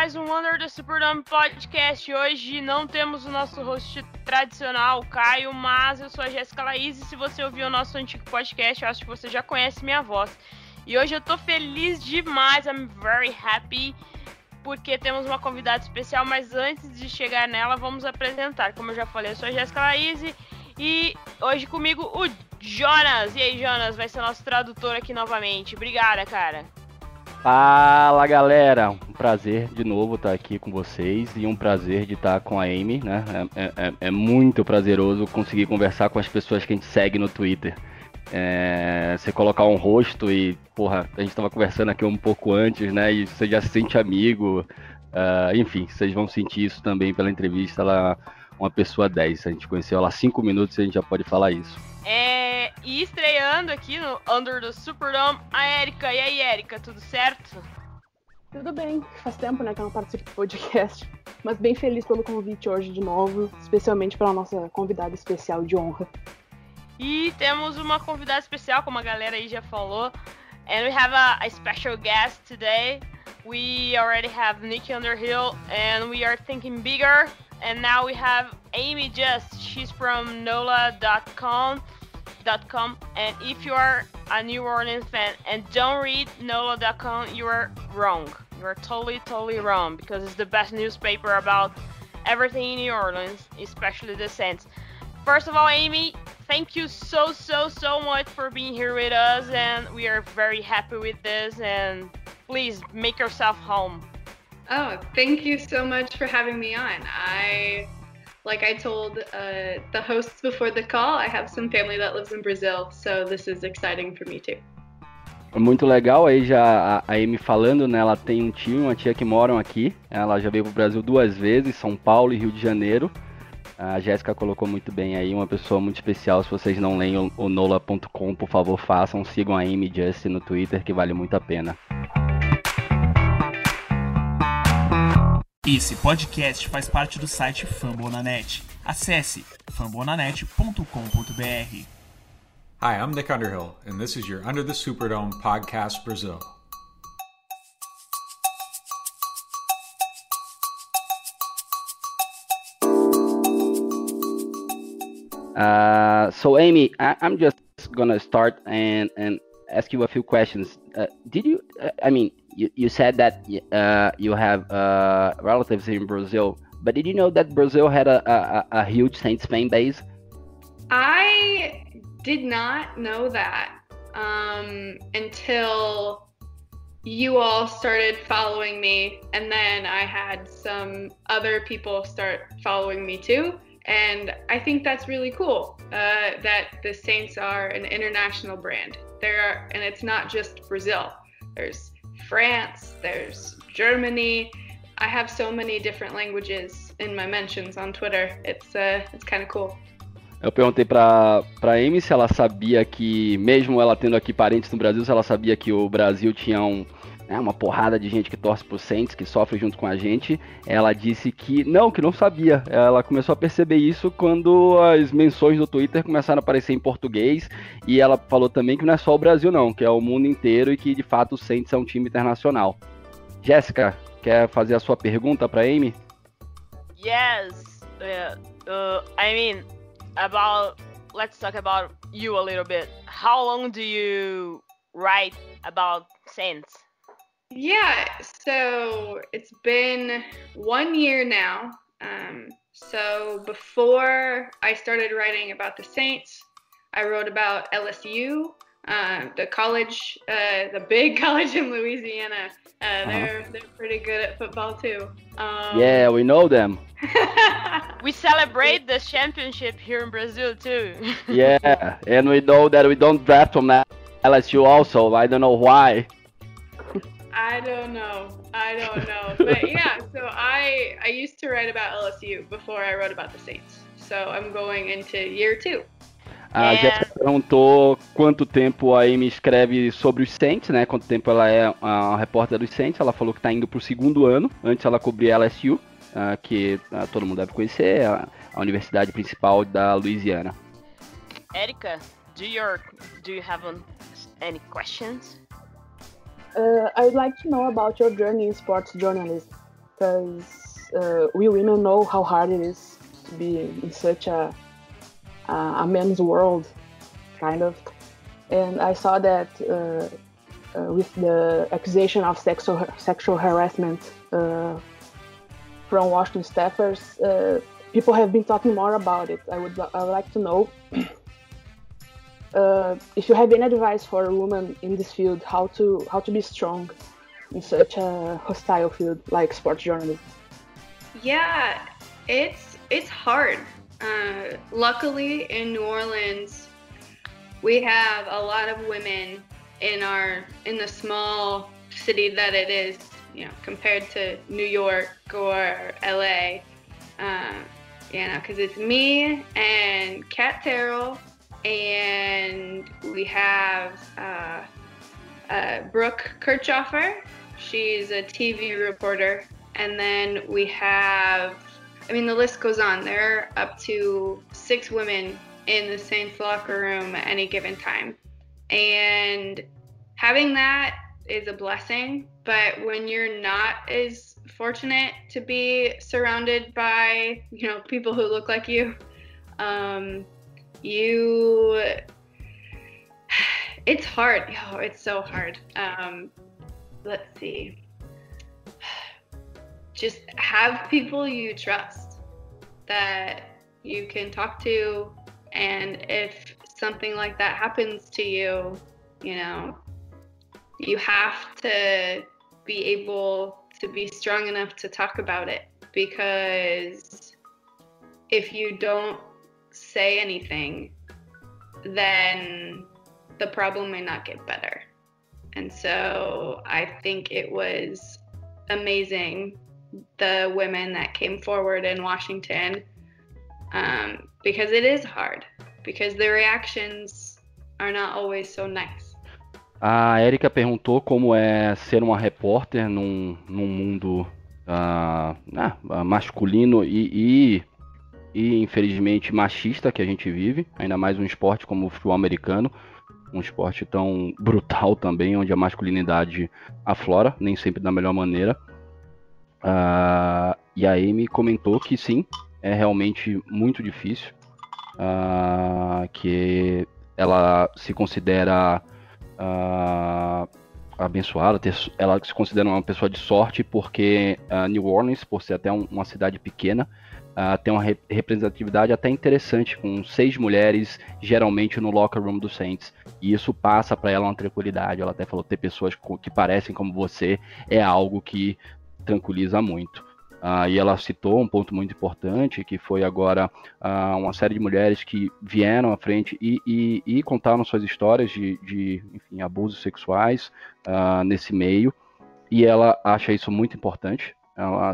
mais um Under the Superdome Podcast. Hoje não temos o nosso host tradicional, Caio, mas eu sou a Jéssica Laís e se você ouviu o nosso antigo podcast, eu acho que você já conhece minha voz. E hoje eu tô feliz demais, I'm very happy, porque temos uma convidada especial, mas antes de chegar nela, vamos apresentar. Como eu já falei, eu sou a Jéssica Laís e hoje comigo o Jonas. E aí, Jonas, vai ser nosso tradutor aqui novamente. Obrigada, cara. Fala galera, um prazer de novo estar aqui com vocês e um prazer de estar com a Amy, né? É, é, é muito prazeroso conseguir conversar com as pessoas que a gente segue no Twitter. É, você colocar um rosto e, porra, a gente estava conversando aqui um pouco antes, né? E você já se sente amigo. Uh, enfim, vocês vão sentir isso também pela entrevista. Ela é uma pessoa 10. A gente conheceu ela há 5 minutos e a gente já pode falar isso. É, e estreando aqui no Under the Superdome, a Erika. E aí, Erika, tudo certo? Tudo bem, faz tempo né, que eu não participo do podcast, mas bem feliz pelo convite hoje de novo, especialmente pela nossa convidada especial de honra. E temos uma convidada especial, como a galera aí já falou, and we have a, a special guest today. We already have Nick Underhill, and we are thinking bigger. And now we have Amie Just. She's from NOLA.com. NOLA.com. And if you are a New Orleans fan and don't read NOLA.com, you are wrong. You are totally, totally wrong because it's the best newspaper about everything in New Orleans, especially the Saints. First of all, Amie, thank you so, so, so much for being here with us, and we are very happy with this. And please make yourself home. Oh, thank you so much for having me on. I like I told uh, the hosts before the call, I have some family that lives in Brazil, so this is exciting for me too. Muito legal aí já a Amy falando, né? Ela tem um tio, uma tia que moram aqui. Ela já veio pro Brasil duas vezes, São Paulo e Rio de Janeiro. A Jéssica colocou muito bem aí, uma pessoa muito especial. Se vocês não leem o, o nola.com, por favor, façam. Sigam a Amy Just no Twitter, que vale muito a pena. Esse podcast faz parte do site Fambonanet. Acesse fambonanet.com.br. Hi, I'm Nick Underhill, and this is your Under the Superdome podcast Brazil. Uh, so, Amy, I, am just gonna start and and ask you a few questions. Uh, did you? Uh, I mean, you, you said that uh, you have uh, relatives in Brazil, but did you know that Brazil had a, a, a huge Saints fan base? I did not know that um, until you all started following me, and then I had some other people start following me too. And I think that's really cool uh, that the Saints are an international brand. There are, and it's not just Brazil. There's France, there's Germany. I have so many different languages in my mentions on Twitter. It's uh, it's kind of cool. Eu perguntei pra, pra Amy se ela sabia que, mesmo ela tendo aqui parentes no Brasil, se ela sabia que o Brasil tinha um, né, uma porrada de gente que torce pro Saints, que sofre junto com a gente. Ela disse que não, que não sabia. Ela começou a perceber isso quando as menções do Twitter começaram a aparecer em português. E ela falou também que não é só o Brasil, não, que é o mundo inteiro e que de fato o Saints é um time internacional. Jéssica, quer fazer a sua pergunta para Amy? Yes. Uh, uh, I mean, about let's talk about you a little bit. How long do you write about Saints? Yeah, so it's been one year now. Um, so before I started writing about the Saints, I wrote about LSU, uh, the college, uh, the big college in Louisiana. Uh, uh-huh. They're they're pretty good at football too. Um, yeah, we know them. we celebrate the championship here in Brazil too. yeah, and we know that we don't draft from LSU also. I don't know why. I don't know. I don't know. But yeah, so I I used to write about LSU before I wrote about the Saints. So I'm going into year two. A yeah. Jéssica perguntou quanto tempo a Amy escreve sobre os Saints, né? Quanto tempo ela é a repórter dos Saints. Ela falou que está indo para o segundo ano. Antes ela cobria LSU, uh, que uh, todo mundo deve conhecer, a, a, universidade principal da Louisiana. Erika, do, your, do you have any questions? Uh, I would like to know about your journey in sports journalism. because uh, we women know how hard it is to be in such a a men's world, kind of. And I saw that uh, uh, with the accusation of sexual sexual harassment uh, from Washington staffers, uh, people have been talking more about it. I would I would like to know uh, if you have any advice for a woman in this field, how to how to be strong in such a hostile field like sports journalism. Yeah, it's it's hard. Uh, luckily, in New Orleans, we have a lot of women in our in the small city that it is. You know, compared to New York or LA. Uh, you know, because it's me and Kat Terrell, and we have uh, uh, Brooke Kirchhoffer. She's a TV reporter. And then we have, I mean, the list goes on. There are up to six women in the Saints locker room at any given time. And having that is a blessing. But when you're not as fortunate to be surrounded by, you know, people who look like you, um, you, it's hard. Oh, it's so hard. Um, let's see. Just have people you trust that you can talk to, and if something like that happens to you, you know, you have to be able to be strong enough to talk about it because if you don't say anything, then the problem may not get better. And so I think it was amazing the women that came forward in Washington um, because it is hard, because the reactions are not always so nice. A Erika perguntou como é ser uma repórter num, num mundo uh, masculino e, e, e, infelizmente, machista que a gente vive, ainda mais um esporte como o futebol americano, um esporte tão brutal também, onde a masculinidade aflora, nem sempre da melhor maneira. Uh, e a Amy comentou que sim, é realmente muito difícil, uh, que ela se considera uh, abençoada, ter, ela se considera uma pessoa de sorte porque New Orleans, por ser até um, uma cidade pequena, uh, tem uma representatividade até interessante, com seis mulheres geralmente no locker room do Saints. E isso passa para ela uma tranquilidade. Ela até falou ter pessoas que parecem como você é algo que tranquiliza muito. Uh, e ela citou um ponto muito importante, que foi agora uh, uma série de mulheres que vieram à frente e, e, e contaram suas histórias de, de enfim, abusos sexuais nesse meio. E ela acha isso muito importante. Ela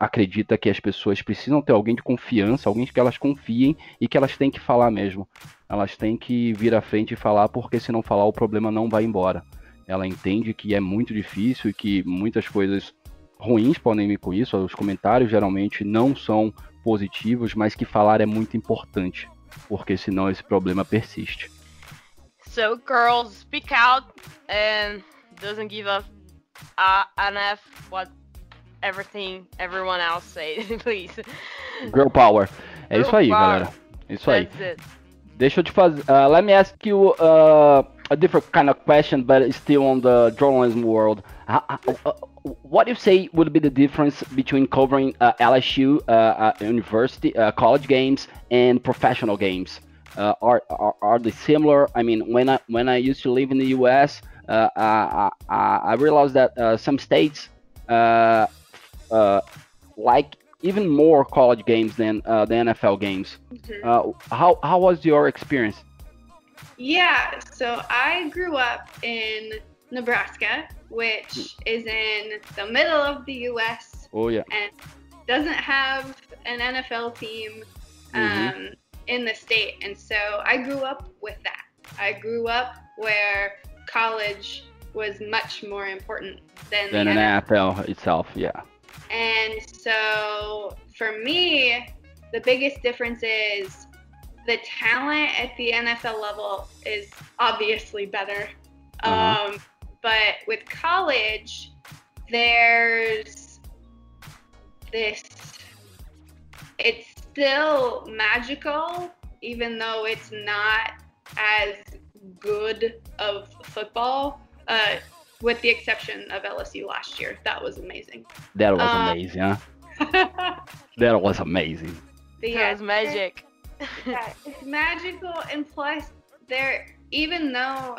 acredita que as pessoas precisam ter alguém de confiança, alguém que elas confiem e que elas têm que falar mesmo. Elas têm que vir à frente e falar, porque se não falar, o problema não vai embora. Ela entende que é muito difícil e que muitas coisas ruins podem vir com isso. Os comentários geralmente não são positivos, mas que falar é muito importante, porque senão esse problema persiste. So girls, speak out and doesn't give a, a an F what everything everyone else say, please. Girl power. É Girl isso aí, power. galera. Isso aí. Deixa eu te fazer. Uh, let me ask you uh, a different kind of question, but still on the journalism world. Uh, uh, what do you say would be the difference between covering LSU university college games and professional games? are, are are they similar? I mean, when I when I used to live in the U.S., I, I realized that some states uh, like even more college games than uh, the NFL games. Mm-hmm. Uh, how how was your experience? Yeah, so I grew up in Nebraska, which is in the middle of the U.S. Oh yeah, and doesn't have an NFL team mm-hmm. um, mm-hmm. in the state, and so I grew up with that. I grew up where college was much more important than, than an NFL. NFL itself. Yeah. And so for me, the biggest difference is the talent at the NFL level is obviously better. Uh-huh. Um, but with college, there's this it's still magical even though it's not as good of football uh, with the exception of LSU last year that was amazing That was Uh, amazing, huh? That was amazing. yeah, That's magic. yeah, it's magical and plus there even though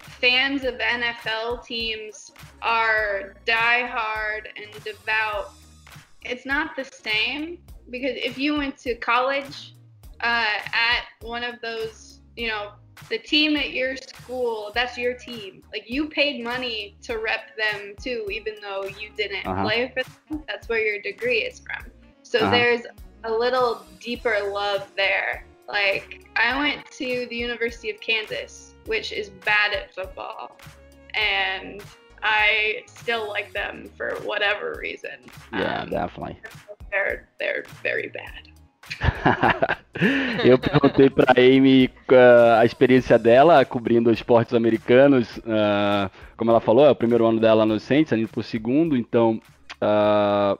fans of NFL teams are diehard and devout, it's not the same because if you went to college uh, at one of those, you know, the team at your school, that's your team. Like you paid money to rep them too, even though you didn't Uh-huh. play for them. That's where your degree is from. So Uh-huh. there's a little deeper love there. Like I went to the University of Kansas, which is bad at football, and I still like them for whatever reason. Yeah, Um, definitely. they're they're very bad. Eu perguntei pra Amy uh, a experiência dela cobrindo esportes americanos. uh, como ela falou, é o primeiro ano dela no Saints, indo pro segundo, então uh,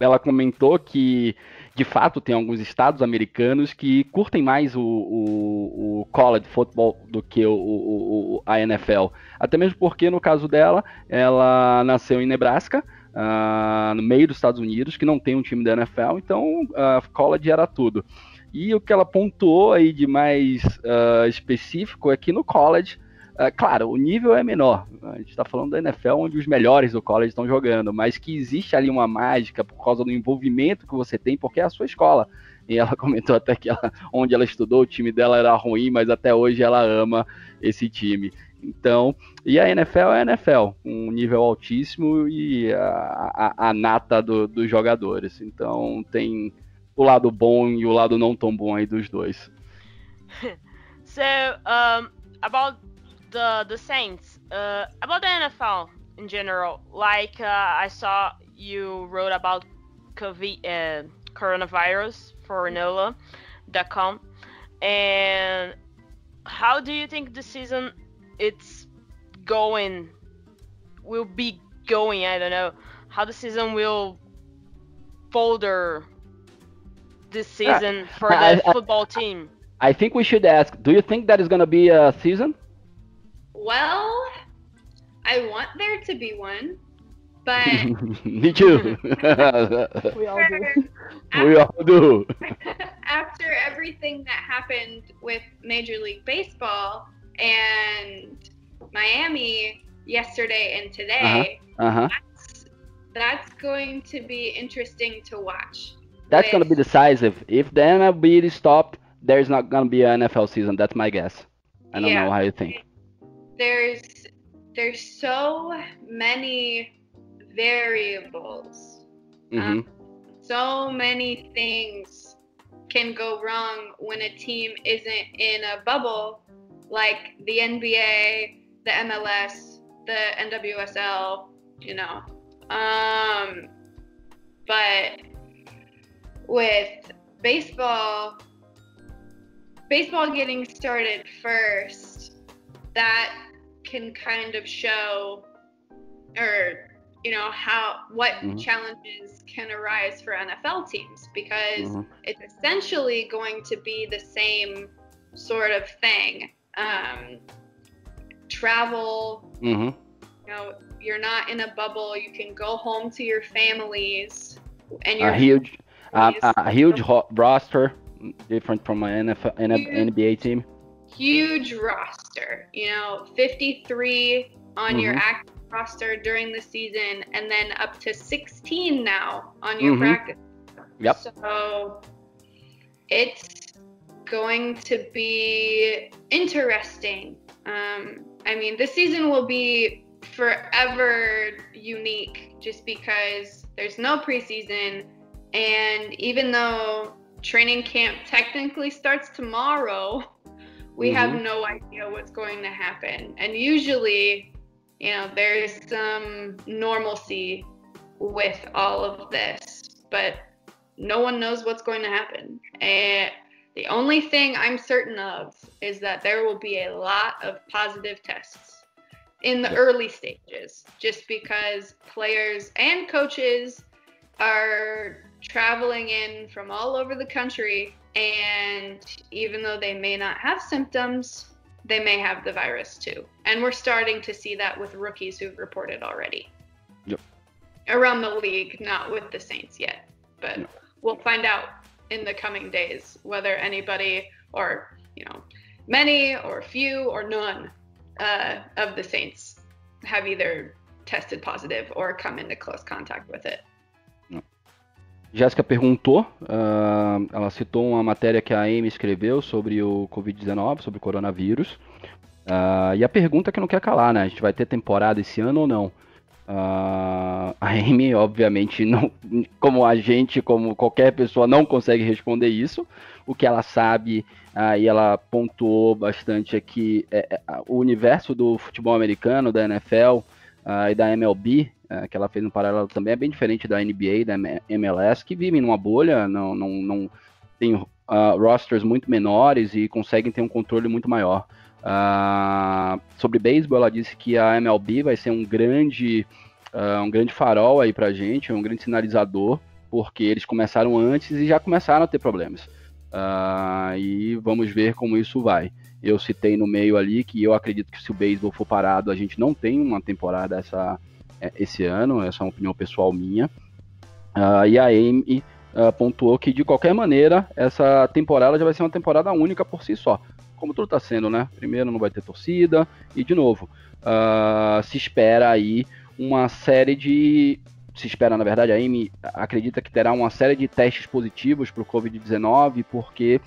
ela comentou que de fato tem alguns estados americanos que curtem mais o, o, o college football do que o, o, o- a NFL. Até mesmo porque, no caso dela, ela nasceu em Nebraska, ah, no meio dos Estados Unidos, que não tem um time da NFL, então a college era tudo. E o que ela pontuou aí de mais ah, específico é que no college, ah, claro, o nível é menor. A gente está falando da NFL, onde os melhores do college estão jogando, mas que existe ali uma mágica por causa do envolvimento que você tem, porque é a sua escola. E ela comentou até que ela, onde ela estudou, o time dela era ruim, mas até hoje ela ama esse time. Então, e a NFL é a NFL, um nível altíssimo e a, a, a nata do- dos jogadores. Então tem o lado bom e o lado não tão bom aí dos dois. So, um, about the the Saints, uh, about the NFL in general, like uh, I saw you wrote about COVID, uh, coronavirus for NOLA.com, and how do you think the season it's going will be going? I don't know how the season will folder this uh, season for the I- I- football team. I think we should ask, do you think that is gonna be a season? Well, I want there to be one, but Me too. We all do. We all do. after everything that happened with Major League Baseball and Miami yesterday and today, Uh-huh. that's, that's going to be interesting to watch. That's gonna be decisive. If the MLB is stopped, there's not gonna be an NFL season. That's my guess. I don't Yeah. know how you think. There's there's so many variables. hmm So many things can go wrong when a team isn't in a bubble like the NBA, the MLS, the NWSL, you know. Um but with baseball baseball getting started first, that can kind of show or you know how what Mhm. challenges can arise for NFL teams because Mhm. it's essentially going to be the same sort of thing. Um, travel, mm-hmm. you know, you're not in a bubble. You can go home to your families, and your A huge, a, huge ho- roster, different from an NFL, Huge. NBA team. huge roster. You know, 53 on your Mhm. active roster during the season, and then up to 16 now on your Mhm. practice. Yep. So it's going to be interesting. Um, I mean, this season will be forever unique just because there's no preseason. And even though training camp technically starts tomorrow, we have Mhm. no idea what's going to happen. And usually, you know, there's some normalcy with all of this, but no one knows what's going to happen. And the only thing I'm certain of is that there will be a lot of positive tests in the early stages, just because players and coaches are traveling in from all over the country, and even though they may not have symptoms, they may have the virus too. And we're starting to see that with rookies who've reported already. Yep. Around the league, not with the Saints yet, but we'll find out in the coming days whether anybody or you know many or few or none uh, of the Saints have either tested positive or come into close contact with it. Jéssica perguntou, ah, ela citou uma matéria que a Amy escreveu sobre o Covid-19, sobre o coronavírus. Ah, e a pergunta que não quer calar, né? A gente vai ter temporada esse ano ou não? Ah, a Amy, obviamente, não, como a gente, como qualquer pessoa, não consegue responder isso. O que ela sabe, ah, e ela pontuou bastante aqui, é, é, o universo do futebol americano, da NFL e da MLB, eh, que ela fez um paralelo também, é bem diferente da NBA da MLS, que vivem numa bolha, não, não, não tem ah, rosters muito menores e conseguem ter um controle muito maior. Ah, sobre beisebol, ela disse que a MLB vai ser um grande, ah, um grande farol aí pra gente, um grande sinalizador, porque eles começaram antes e já começaram a ter problemas. Ah, e vamos ver como isso vai. Eu citei no meio ali que eu acredito que se o beisebol for parado, a gente não tem uma temporada essa, é, esse ano, essa é uma opinião pessoal minha. Ah, e a Amy ah, pontuou que de qualquer maneira essa temporada já vai ser uma temporada única por si só. Como tudo está sendo, né? Primeiro não vai ter torcida e de novo ah, se espera aí uma série de se espera, na verdade, a Amy acredita que terá uma série de testes positivos para o Covid-19, porque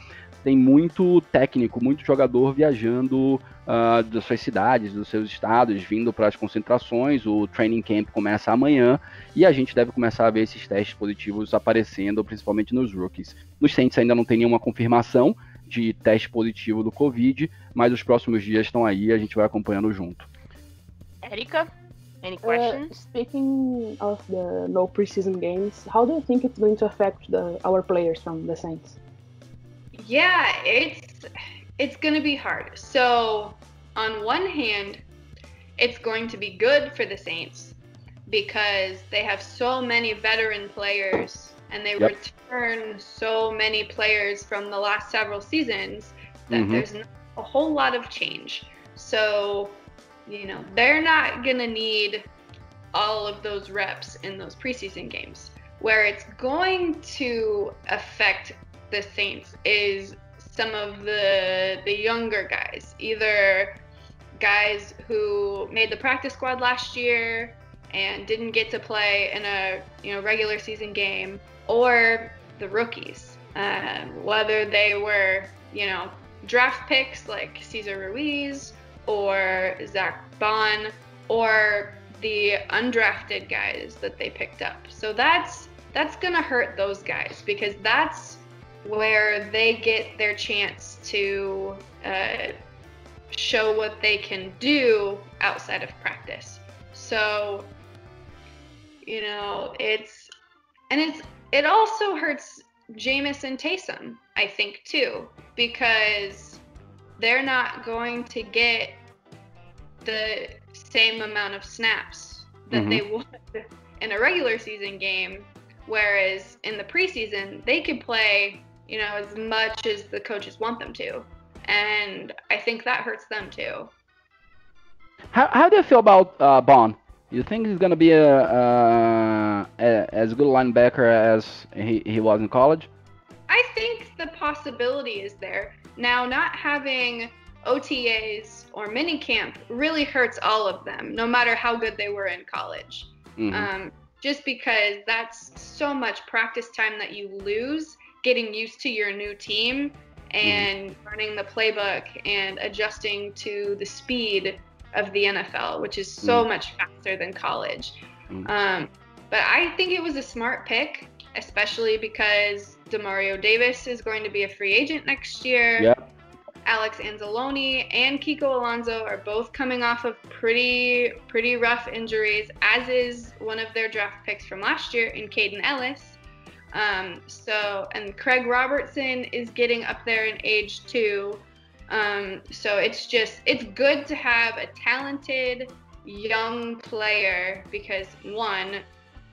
tem muito técnico, muito jogador viajando uh, das suas cidades, dos seus estados, vindo para as concentrações. O training camp começa amanhã e a gente deve começar a ver esses testes positivos aparecendo, principalmente nos rookies. Nos Saints ainda não tem nenhuma confirmação de teste positivo do Covid, mas os próximos dias estão aí e a gente vai acompanhando junto. Erika, any Uh, questions? speaking of the no preseason games, how do you think it's going to affect the our players from the Saints? Yeah, it's it's going to be hard. So, on one hand, it's going to be good for the Saints because they have so many veteran players and they Yep. return so many players from the last several seasons that Mhm. there's not a whole lot of change. So, you know, they're not going to need all of those reps in those preseason games. Where it's going to affect the Saints is some of the the younger guys, either guys who made the practice squad last year and didn't get to play in a you know regular season game, or the rookies, uh, whether they were you know draft picks like Cesar Ruiz or Zack Baun, or the undrafted guys that they picked up. So that's that's gonna hurt those guys because that's where they get their chance to uh, show what they can do outside of practice. So, you know, it's and it's it also hurts Jameis and Taysom, I think too, because they're not going to get the same amount of snaps that Mhm. they would in a regular season game whereas in the preseason they could play you know as much as the coaches want them to and i think that hurts them too How, how do you feel about uh, Baun? You think he's gonna be a, uh, a as good linebacker as he, he was in college? i think the possibility is there now not having otas or minicamp really hurts all of them no matter how good they were in college Mhm. um, just because that's so much practice time that you lose getting used to your new team and learning the playbook and adjusting to the speed of the NFL, which is so Mm. much faster than college. Mm. Um, but I think it was a smart pick, especially because Demario Davis is going to be a free agent next year. Yeah. Alex Anzalone and Kiko Alonso are both coming off of pretty pretty rough injuries, as is one of their draft picks from last year in Kaden Elliss. Um, so and Craig Robertson is getting up there in age too. Um, so it's just it's good to have a talented young player because one,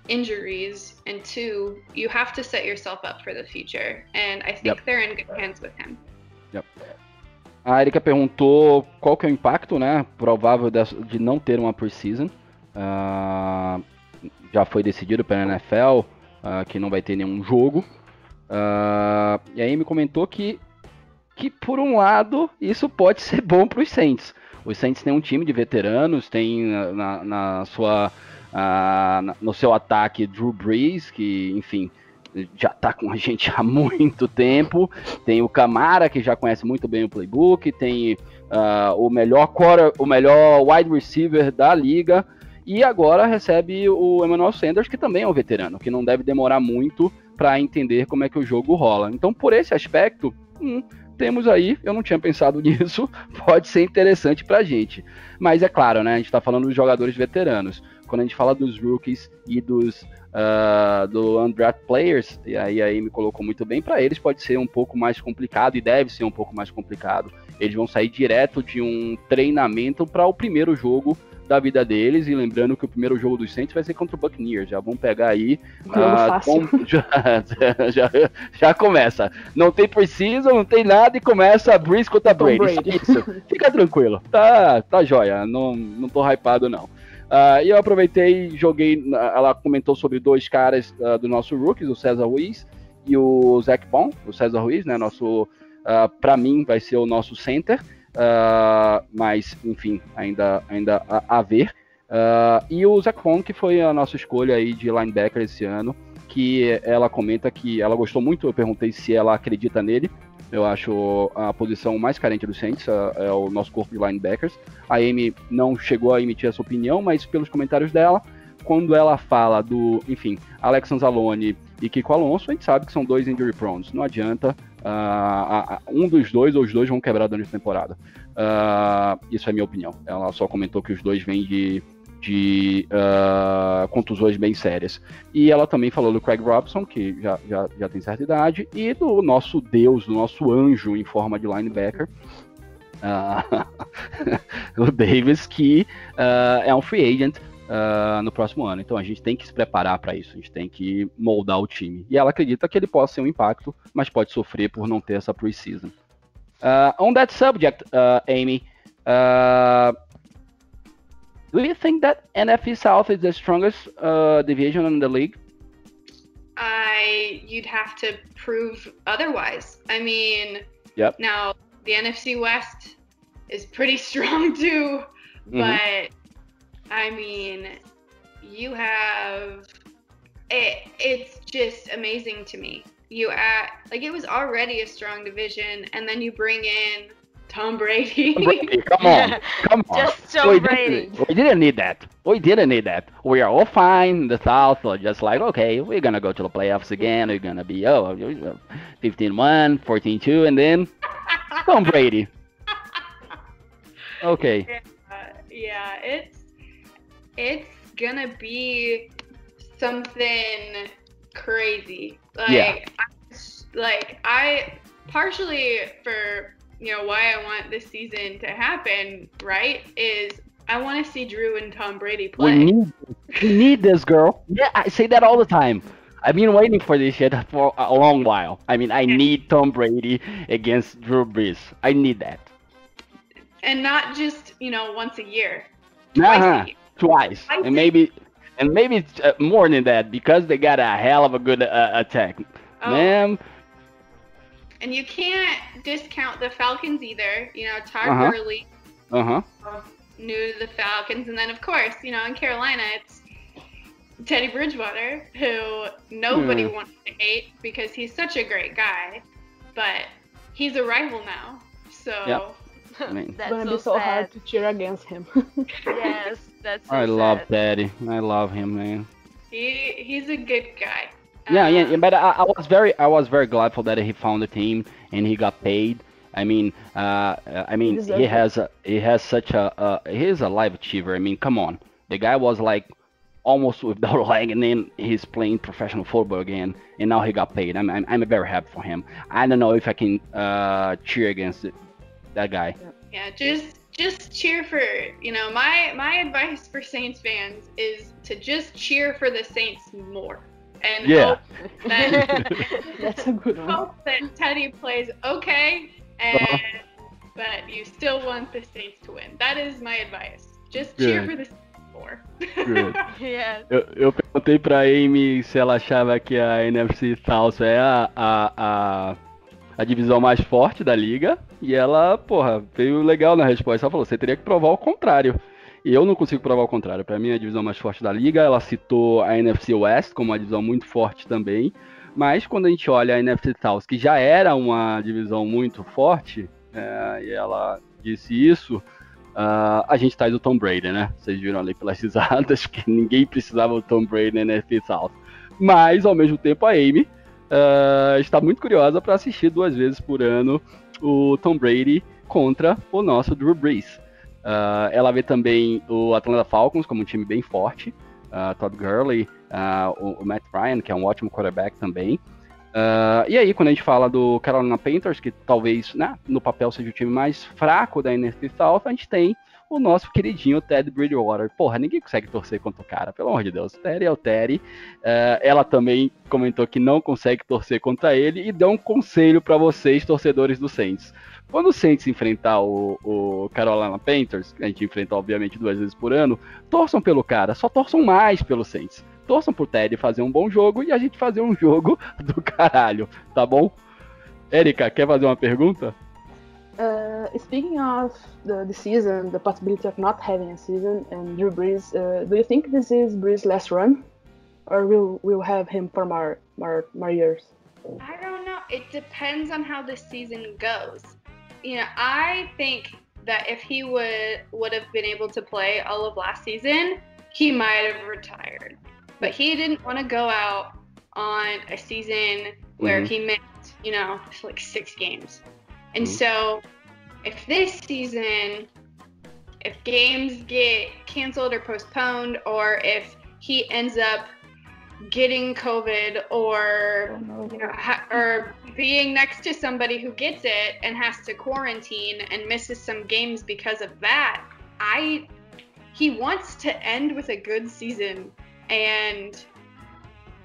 injuries, and two, you have to set yourself up for the future. And I think Yep. they're in good hands with him. A Erika perguntou qual que é o impacto, né, provável de não ter uma preseason. Ah, já foi decidido pela NFL ah, que não vai ter nenhum jogo. Ah, e aí me comentou que, que, por um lado, isso pode ser bom para os Saints. Os Saints têm um time de veteranos, tem na, na- sua, na- no seu ataque Drew Brees, que, enfim, já tá com a gente há muito tempo. Tem o Camara, que já conhece muito bem o playbook. Tem ah, o, melhor quarter, o melhor wide receiver da liga. E agora recebe o Emmanuel Sanders, que também é um veterano, que não deve demorar muito para entender como é que o jogo rola. Então, por esse aspecto, hum, temos aí, eu não tinha pensado nisso, pode ser interessante pra gente. Mas é claro, né? A gente tá falando dos jogadores veteranos. Quando a gente fala dos rookies e dos ah, do undrafted players, e aí aí me colocou muito bem, para eles pode ser um pouco mais complicado e deve ser um pouco mais complicado. Eles vão sair direto de um treinamento para o primeiro jogo da vida deles, e lembrando que o primeiro jogo dos Saints vai ser contra o Buccaneers, já vão pegar aí ah, com- já, já, já começa. Não tem precisa, não tem nada e começa a Breeze contra Brady. Brady. Isso. Fica tranquilo. Tá, tá joia. Não, não tô hypado, não. Ah, e eu aproveitei e joguei. Ela comentou sobre dois caras ah, do nosso rookies, o César Ruiz e o Zach Bom. O César Ruiz, né? Nosso. ah, pra mim, vai ser o nosso center. Ah, mas, enfim, ainda, ainda a, a ver. Ah, e o Zach Bond, que foi a nossa escolha aí de linebacker esse ano, que ela comenta que ela gostou muito, eu perguntei se ela acredita nele. Eu acho a posição mais carente do Saints, ah, é o nosso corpo de linebackers. A Amy não chegou a emitir essa opinião, mas pelos comentários dela, quando ela fala do, enfim, Alex Anzalone e Kiko Alonso, a gente sabe que são dois injury prones. Não adianta, a- um dos dois ou os dois vão quebrar durante a temporada. Ah, isso é minha opinião. Ela só comentou que os dois vêm de, de ah, contusões bem sérias. E ela também falou do Craig Robson, que já, já, já tem certa idade, e do nosso deus, do nosso anjo em forma de linebacker, o Davis, que é um free agent ah, no próximo ano. Então a gente tem que se preparar para isso, a gente tem que moldar o time. E ela acredita que ele possa ser um impacto, mas pode sofrer por não ter essa preseason. Uh, on that subject, uh, Amy, uh, do you think that NFC South is the strongest uh, division in the league? I you'd have to prove otherwise. I mean, Yep. now the NFC West is pretty strong too, Mhm. but I mean, you have it, it's just amazing to me. You add like it was already a strong division, and then you bring in Tom Brady. Brady, come on, come on. Just Tom we Brady. Didn't, we didn't need that. We didn't need that. We are all fine the South. So just like, okay, we're gonna go to the playoffs again. We're gonna be oh, 15-1, 14-2, and then Tom Brady. Okay. Uh, yeah, it's it's gonna be something crazy. Like, Yeah. I, like I partially for you know why I want this season to happen, right? Is I want to see Drew and Tom Brady We play. need, we need this girl. Yeah, I say that all the time. I've been waiting for this shit for a long while. I mean, I need Tom Brady against Drew Brees. I need that. and not just you know once a year, twice Uh-huh. a year. Twice, I and think- maybe, and maybe it's, uh, more than that because they got a hell of a good uh, attack. Oh. Man, And you can't discount the Falcons either. You know, Todd Uh-huh. Gurley uh huh. new to the Falcons, and then of course, you know, in Carolina, it's Teddy Bridgewater, who nobody Hmm. wants to hate because he's such a great guy, but he's a rival now. So Yep. I mean, That's gonna so, be so sad. hard to cheer against him. Yes, that's so I love sad. Teddy. I love him, man. he he's a good guy. Yeah, yeah, Uh, yeah, but I, I was very, I was very glad for that he found the team and he got paid. I mean, uh, I mean, deserves he has, a, he has such a, uh, he is a live achiever. I mean, come on, the guy was like almost without a leg, and then he's playing professional football again, and now he got paid. I'm, I'm, I'm very happy for him. I don't know if I can uh, cheer against it, that guy. Yeah, just just cheer for you know my my advice for Saints fans is to just cheer for the Saints more and Yeah. hope that That's a good one. hope that Teddy plays okay and Uh-huh. but you still want the Saints to win. That is my advice. Just cheer for the Saints more. Good. yes. Eu, eu perguntei pra Amie se ela achava que a NFC South é a, a, a, a divisão mais forte da liga. E ela, porra, veio legal na resposta. Ela falou: você teria que provar o contrário. E eu não consigo provar o contrário. Pra mim é a divisão mais forte da liga. Ela citou a NFC West como uma divisão muito forte também. Mas quando a gente olha a NFC South, que já era uma divisão muito forte, é, e ela disse isso, ah, a gente traz o Tom Brady, né? Vocês viram ali pelas risadas que ninguém precisava do Tom Brady na NFC South. Mas, ao mesmo tempo, a Amy ah, está muito curiosa para assistir duas vezes por ano o Tom Brady contra o nosso Drew Brees. Ah, ela vê também o Atlanta Falcons como um time bem forte. ah, Todd Gurley, o, o Matt Ryan, que é um ótimo quarterback também. E aí, quando a gente fala do Carolina Panthers, que talvez né, no papel seja o time mais fraco da NFC South, a gente tem o nosso queridinho Ted Bridgewater. Porra, ninguém consegue torcer contra o cara, pelo amor de Deus. Terry é o Terry. Ah, ela também comentou que não consegue torcer contra ele e deu um conselho para vocês, torcedores do Saints. Quando o Saints enfrentar o, o Carolina Panthers, que a gente enfrenta obviamente duas vezes por ano, torçam pelo cara, só torçam mais pelo Saints. Torçam pro Ted fazer um bom jogo e a gente fazer um jogo do caralho, tá bom? Érica, quer fazer uma pergunta? Uh, speaking of the, the season, the possibility of not having a season, and Drew Brees, uh, do you think this is Brees' last run, or will we'll have him for more more more years? I don't know. It depends on how the season goes. You know, I think that if he would would have been able to play all of last season, he might have retired. But he didn't want to go out on a season where Mhm. he missed, you know, like six games. And Mhm. so if this season if games get canceled or postponed or if he ends up getting COVID or you know, ha- or being next to somebody who gets it and has to quarantine and misses some games because of that. I he wants to end with a good season and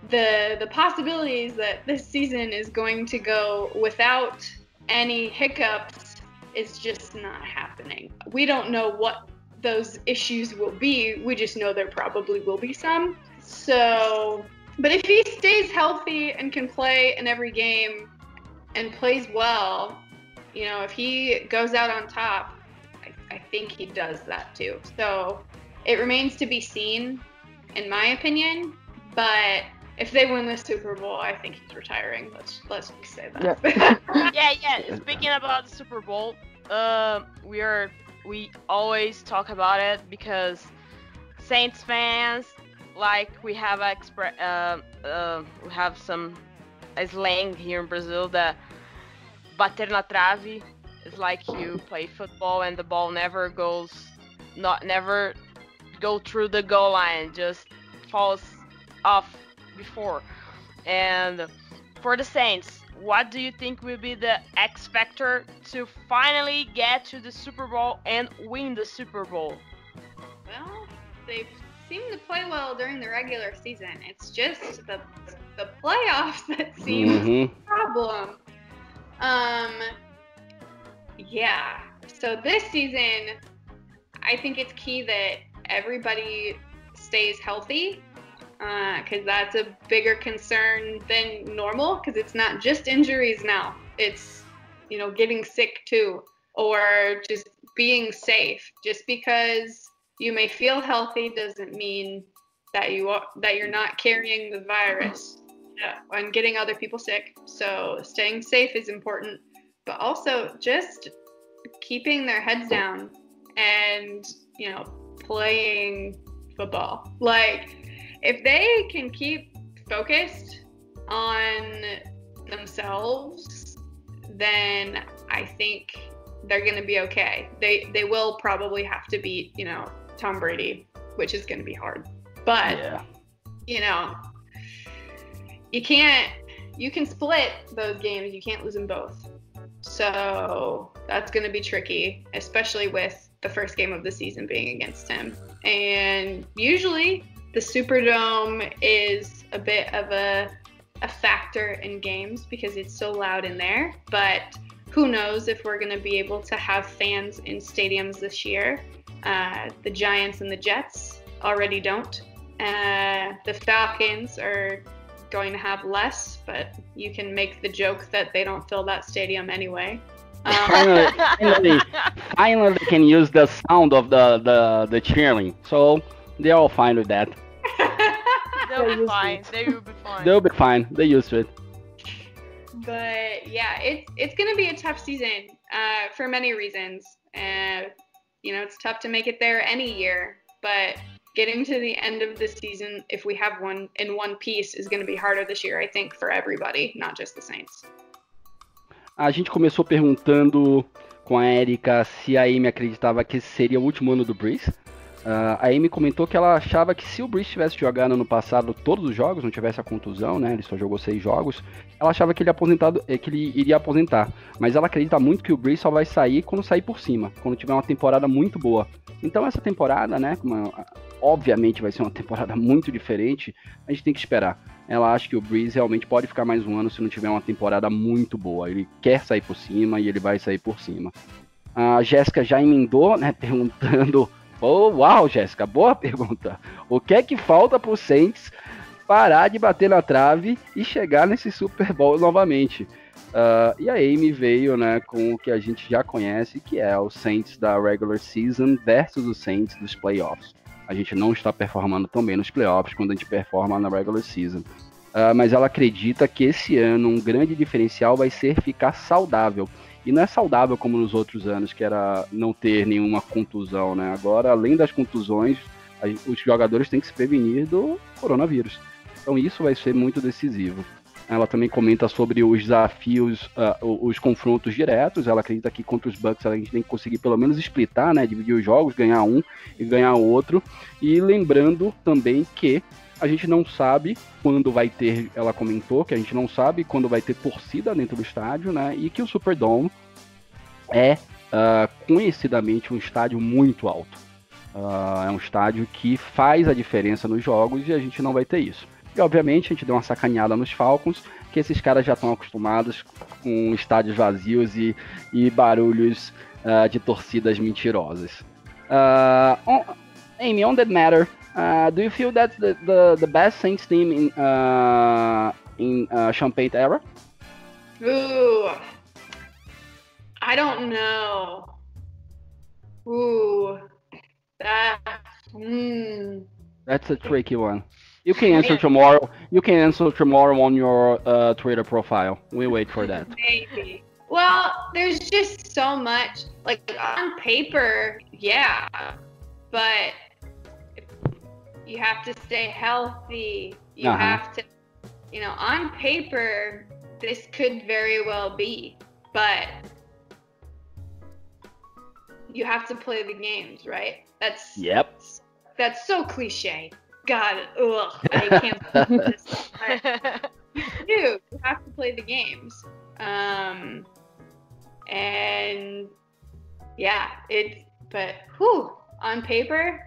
the the possibilities that this season is going to go without any hiccups is just not happening. We don't know what those issues will be. We just know there probably will be some. So, but if he stays healthy and can play in every game and plays well, you know, if he goes out on top, I, I think he does that too. So it remains to be seen, in my opinion. But if they win the Super Bowl, I think he's retiring. Let's let's say that. yeah, yeah. Speaking about the Super Bowl, uh, we are we always talk about it because Saints fans like we have expre- uh, uh, we have some slang here in Brazil that bater na trave is like you play football and the ball never goes not never go through the goal line just falls off before and for the Saints, what do you think will be the X factor to finally get to the Super Bowl and win the Super Bowl? Well, they've seemed to play well during the regular season. It's just the the playoffs that seem Uhum. problem. Um, yeah. So this season, I think it's key that everybody stays healthy Uh, because that's a bigger concern than normal because it's not just injuries now. It's, you know, getting sick too or just being safe. Just because you may feel healthy doesn't mean that you are that you're not carrying the virus yeah, and getting other people sick. So staying safe is important, but also just keeping their heads down and you know playing football. Like if they can keep focused on themselves, then I think they're going to be okay. They they will probably have to beat you know Tom Brady, which is going to be hard. But Yeah. you know, you can't, you can split those games, you can't lose them both. So that's going to be tricky, especially with the first game of the season being against him. And usually the Superdome is a bit of a a factor in games because it's so loud in there, but who knows if we're going to be able to have fans in stadiums this year. Uh, the Giants and the Jets already don't. Uh, the Falcons are going to have less, but you can make the joke that they don't fill that stadium anyway. Um, finally, finally, finally, can use the sound of the, the, the cheering. So they're all fine with that. They'll be fine. They will be fine. They'll be fine. They're used to it. but yeah, it's it's gonna be a tough season uh, for many reasons. Uh, you know, it's tough to make it there any year, but getting to the end of the season, if we have one in one piece, is going to be harder this year. I think for everybody, not just the Saints. A gente começou perguntando com a Erika se a Amie acreditava que esse seria o último ano do Brees. Uh, a Amy comentou que ela achava que se o Breeze tivesse jogado no passado todos os jogos, não tivesse a contusão, né? Ele só jogou seis jogos. Ela achava que ele, aposentado, eh, que ele iria aposentar. Mas ela acredita muito que o Breeze só vai sair quando sair por cima, quando tiver uma temporada muito boa. Então essa temporada, né? Uma, obviamente vai ser uma temporada muito diferente. A gente tem que esperar. Ela acha que o Breeze realmente pode ficar mais um ano se não tiver uma temporada muito boa. Ele quer sair por cima e ele vai sair por cima. A Jéssica já emendou, né? Perguntando Oh, uau, Jéssica, boa pergunta. O que é que falta pro Saints parar de bater na trave e chegar nesse Super Bowl novamente? Uh, e a Amy veio né, com o que a gente já conhece, que é o Saints da regular season versus o Saints dos playoffs. A gente não está performando tão bem nos playoffs quando a gente performa na regular season. Uh, mas ela acredita que esse ano um grande diferencial vai ser ficar saudável. E não é saudável como nos outros anos, que era não ter nenhuma contusão, né? Agora, além das contusões, os jogadores têm que se prevenir do coronavírus. Então isso vai ser muito decisivo. Ela também comenta sobre os desafios, uh, os confrontos diretos. Ela acredita que contra os Bucks a gente tem que conseguir pelo menos splitar, né? Dividir os jogos, ganhar um e ganhar outro. E lembrando também que a gente não sabe quando vai ter, ela comentou que a gente não sabe quando vai ter torcida dentro do estádio, né? E que o Superdome é uh, conhecidamente um estádio muito alto. Uh, é um estádio que faz a diferença nos jogos e a gente não vai ter isso. E obviamente a gente deu uma sacaneada nos Falcons, que esses caras já estão acostumados com estádios vazios e, e barulhos uh, de torcidas mentirosas. on, Amy, on that matter, Uh, do you feel that's the, the, the best Saints team in uh, in uh, Sean Payton era? Ooh, I don't know. Ooh, that. Mm. That's a tricky one. You can answer tomorrow. You can answer tomorrow on your uh, Twitter profile. We wait for that. Maybe. Well, there's just so much. Like on paper, yeah, but you have to stay healthy. You Uh-huh. have to, you know, on paper, this could very well be, but you have to play the games, right? That's Yep. that's so cliche. God, ugh, I can't believe this. You. You have to play the games. Um, and yeah, it. But whew, on paper,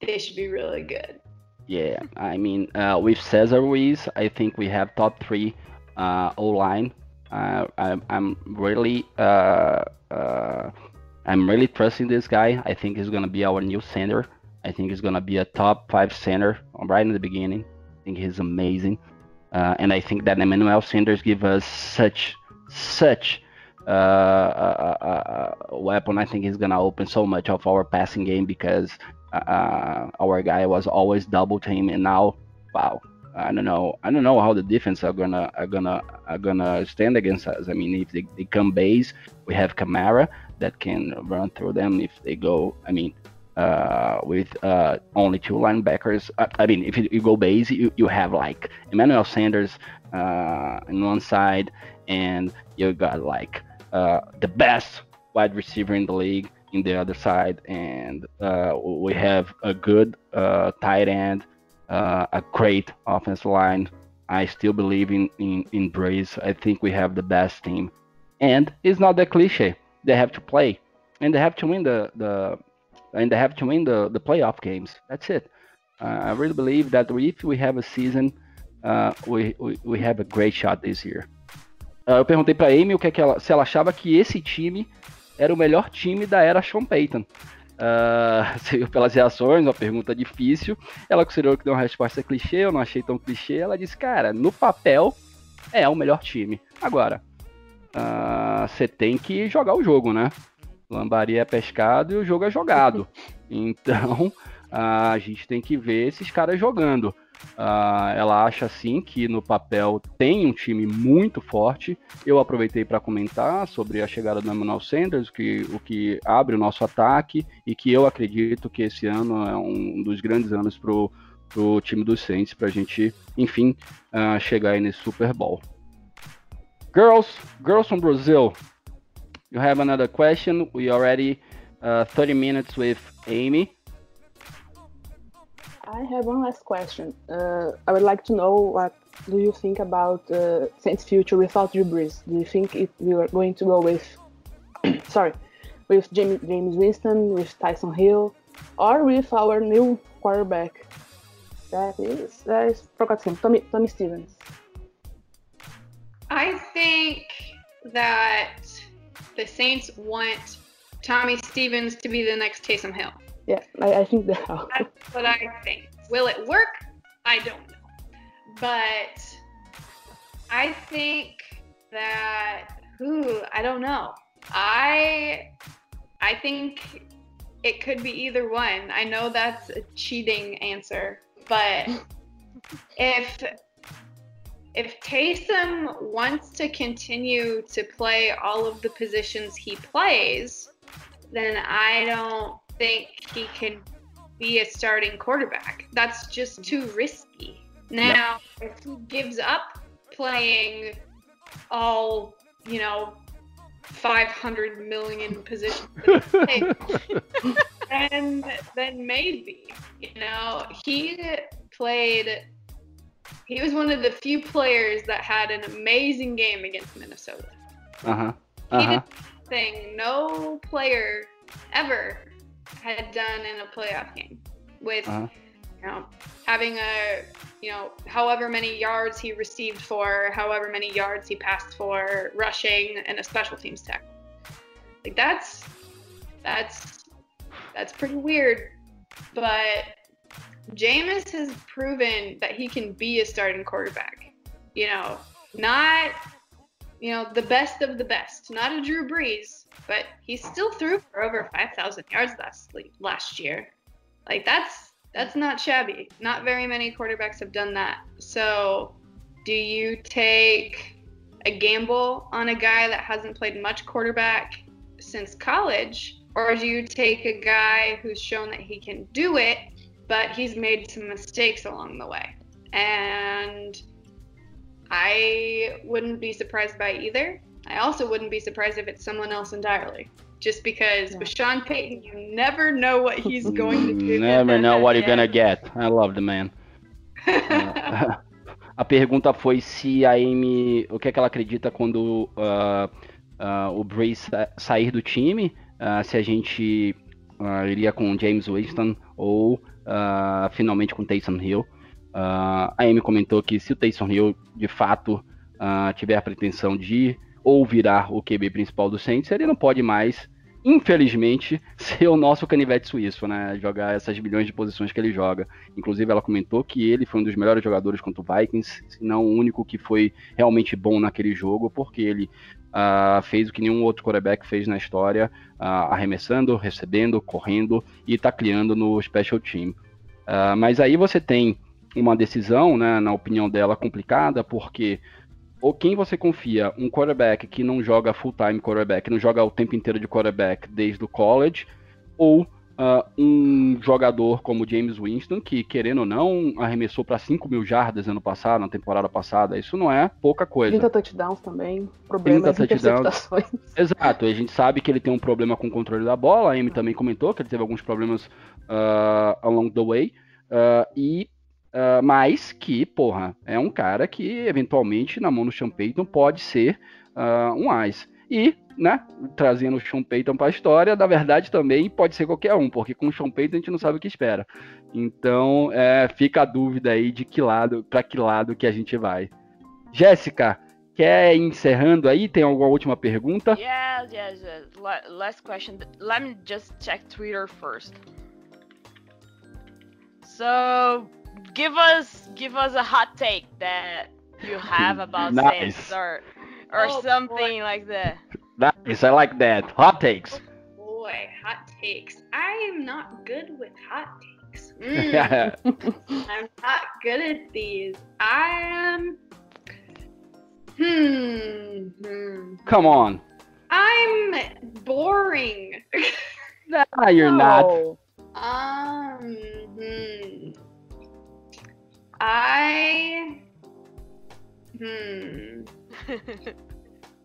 they should be really good. Yeah, I mean, uh, with Cesar Ruiz, I think we have top three uh, O line. Uh, I'm, I'm really, uh, uh, I'm really trusting this guy. I think he's gonna be our new center. I think he's gonna be a top five center right in the beginning. I think he's amazing, uh, and I think that Emmanuel Sanders give us such, such uh, a, a, a weapon. I think he's gonna open so much of our passing game because uh, our guy was always double team, and now, wow, I don't know, I don't know how the defense are gonna are gonna are gonna stand against us. I mean, if they, they come base, we have Kamara that can run through them. If they go, I mean, uh, with uh, only two linebackers, I, I mean, if you, you go base, you, you have like Emmanuel Sanders uh, on one side, and you got like uh, the best wide receiver in the league in the other side, and uh, we have a good uh, tight end, uh, a great offensive line. I still believe in, in in Brace. I think we have the best team, and it's not that cliche. They have to play. and they have to win the the and they have to win the the playoff games. That's it. Uh, I really believe that if we have a season, uh, we, we we have a great shot this year. Uh, eu perguntei para Amie o que, é que ela, se ela achava que esse time era o melhor time da era Sean Payton. Uh, pelas reações, uma pergunta difícil. Ela considerou que deu uma resposta clichê, eu não achei tão clichê. Ela disse, cara, no papel é o melhor time. Agora, você uh, tem que jogar o jogo, né? Lambari é pescado e o jogo é jogado. Então, uh, a gente tem que ver esses caras jogando. Uh, ela acha assim que no papel tem um time muito forte. Eu aproveitei para comentar sobre a chegada do Emmanuel Sanders, que, o que abre o nosso ataque e que eu acredito que esse ano é um dos grandes anos para o time dos Saints para a gente, enfim, uh, chegar aí nesse Super Bowl. Girls, girls from Brazil, you have another question. We already uh, 30 minutes with Amy. I have one last question. Uh, I would like to know what do you think about uh, Saints' future without Drew Brees? Do you think it, we are going to go with, sorry, with Jameis, Jameis Winston, with Taysom Hill, or with our new quarterback? That is, that is, forgot him, Tommy, Tommy Stevens. I think that the Saints want Tommy Stevens to be the next Taysom Hill. Yeah, I, I think that. That's what I think. Will it work? I don't know. But I think that who I don't know. I I think it could be either one. I know that's a cheating answer, but if if Taysom wants to continue to play all of the positions he plays, then I don't think he can be a starting quarterback. That's just too risky. Now, if he gives up playing all, you know, 500 million positions, and then maybe, you know, he played. He was one of the few players that had an amazing game against Minnesota. Uh huh. Uh-huh. He did thing no player ever had done in a playoff game with uh-huh. you know having a you know however many yards he received for however many yards he passed for rushing and a special teams tackle like that's that's that's pretty weird but Jameis has proven that he can be a starting quarterback you know not you know the best of the best not a Drew Brees but he still threw for over 5,000 yards last last year. Like that's that's not shabby. Not very many quarterbacks have done that. So, do you take a gamble on a guy that hasn't played much quarterback since college, or do you take a guy who's shown that he can do it, but he's made some mistakes along the way? And I wouldn't be surprised by either. I also wouldn't be surprised if it's someone else entirely. Just because yeah. with Sean Payton, you never know what he's going to do. never know what you're gonna get. I love the man. uh, a pergunta foi se a Amy, o que é que ela acredita quando uh, uh, o Brace sair do time, se a gente iria com James Winston ou finalmente com Taysom Hill. a Amy comentou que se o Taysom Hill de fato tiver a pretensão de ir ou virar o QB principal do Saints, ele não pode mais, infelizmente, ser o nosso canivete suíço, né? Jogar essas bilhões de posições que ele joga. Inclusive, ela comentou que ele foi um dos melhores jogadores contra o Vikings, se não o único que foi realmente bom naquele jogo, porque ele Uh, fez o que nenhum outro quarterback fez na história, uh, arremessando, recebendo, correndo e tacleando no special team. Uh, mas aí você tem uma decisão, né, na opinião dela, complicada, porque ou quem você confia? Um quarterback que não joga full-time quarterback, não joga o tempo inteiro de quarterback desde o college, ou uh, um jogador como James Winston, que, querendo ou não, arremessou para 5 mil jardas ano passado, na temporada passada. Isso não é pouca coisa. 30 touchdowns também, problemas 30 interceptações. Exato, a gente sabe que ele tem um problema com o controle da bola, a Amy também comentou que ele teve alguns problemas uh, along the way, uh, e Uh, mas que, porra, é um cara que eventualmente na mão do Sean Payton pode ser uh, um AIS. E, né, trazendo o Sean Payton para a história, na verdade também pode ser qualquer um, porque com o Sean Payton a gente não sabe o que espera. Então, é, fica a dúvida aí de que lado, para que lado que a gente vai. Jéssica, quer ir encerrando aí? Tem alguma última pergunta? Yes, yes. La- Last question. Let me just check Twitter first. So, give us give us a hot take that you have about Nice. Saints or or Oh, something like that. Nice, I like that. Hot takes. Boy, hot takes. I am not good with hot takes. Mm, I'm not good at these. I am. Hmm. hmm. Come on. I'm boring. Nah, you're not. Um. Hmm. I. Hmm.